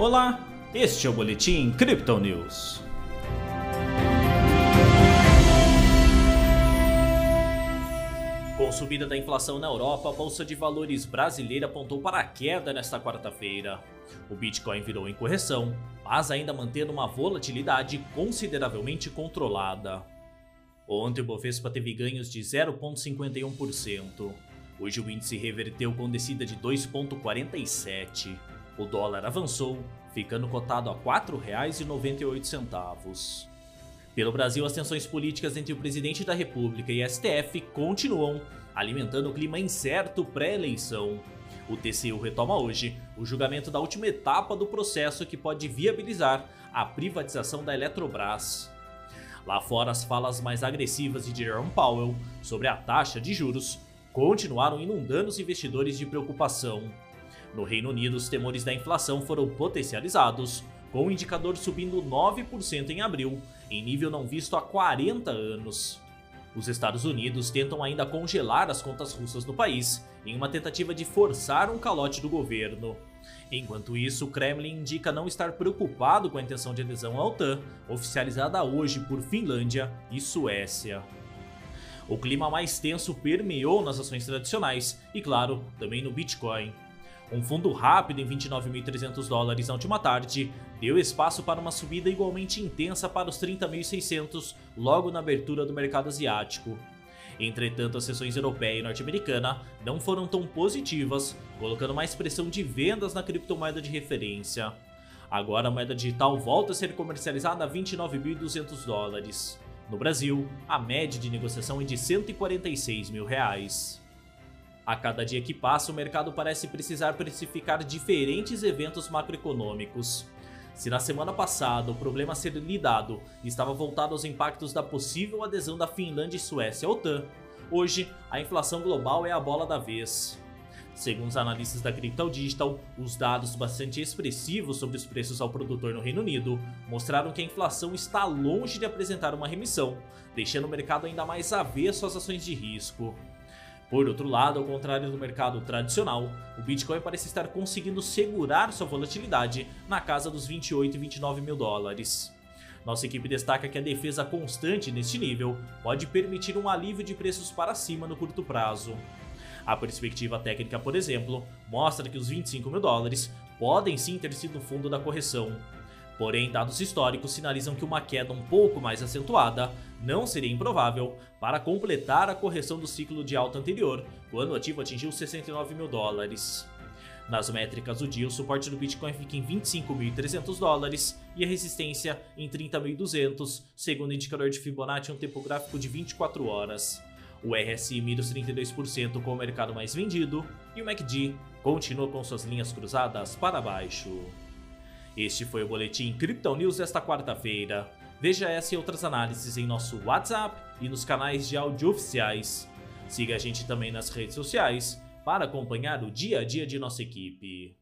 Olá, este é o Boletim Crypto News. Com subida da inflação na Europa, a Bolsa de Valores brasileira apontou para a queda nesta quarta-feira. O Bitcoin virou em correção, mas ainda mantendo uma volatilidade consideravelmente controlada. Ontem o Bovespa teve ganhos de 0,51%. Hoje o índice reverteu com descida de 2,47%. O dólar avançou, ficando cotado a R$ 4,98. Pelo Brasil, as tensões políticas entre o presidente da República e STF continuam, alimentando o clima incerto pré-eleição. O TCU retoma hoje o julgamento da última etapa do processo que pode viabilizar a privatização da Eletrobras. Lá fora, as falas mais agressivas de Jerome Powell sobre a taxa de juros continuaram inundando os investidores de preocupação. No Reino Unido, os temores da inflação foram potencializados, com o indicador subindo 9% em abril, em nível não visto há 40 anos. Os Estados Unidos tentam ainda congelar as contas russas no país, em uma tentativa de forçar um calote do governo. Enquanto isso, o Kremlin indica não estar preocupado com a intenção de adesão à OTAN, oficializada hoje por Finlândia e Suécia. O clima mais tenso permeou nas ações tradicionais e, claro, também no Bitcoin. Um fundo rápido em 29.300 dólares na última tarde deu espaço para uma subida igualmente intensa para os 30.600 logo na abertura do mercado asiático. Entretanto, as sessões europeia e norte-americana não foram tão positivas, colocando mais pressão de vendas na criptomoeda de referência. Agora a moeda digital volta a ser comercializada a 29.200 dólares. No Brasil, a média de negociação é de 146 mil reais. A cada dia que passa, o mercado parece precisar precificar diferentes eventos macroeconômicos. Se na semana passada o problema a ser lidado estava voltado aos impactos da possível adesão da Finlândia e Suécia à OTAN, hoje a inflação global é a bola da vez. Segundo os analistas da Crypto Digital, os dados bastante expressivos sobre os preços ao produtor no Reino Unido mostraram que a inflação está longe de apresentar uma remissão, deixando o mercado ainda mais avesso às ações de risco. Por outro lado, ao contrário do mercado tradicional, o Bitcoin parece estar conseguindo segurar sua volatilidade na casa dos 28 e 29 mil dólares. Nossa equipe destaca que a defesa constante neste nível pode permitir um alívio de preços para cima no curto prazo. A perspectiva técnica, por exemplo, mostra que os 25 mil dólares podem sim ter sido o fundo da correção, Porém, dados históricos sinalizam que uma queda um pouco mais acentuada não seria improvável para completar a correção do ciclo de alta anterior, quando o ativo atingiu 69 mil dólares. Nas métricas do dia, o suporte do Bitcoin fica em 25.300 dólares e a resistência em 30.200, segundo o indicador de Fibonacci em um tempo gráfico de 24 horas. O RSI mira os 32% com o mercado mais vendido e o MACD continua com suas linhas cruzadas para baixo. Este foi o Boletim Crypto News desta quarta-feira. Veja essa e outras análises em nosso WhatsApp e nos canais de áudio oficiais. Siga a gente também nas redes sociais para acompanhar o dia a dia de nossa equipe.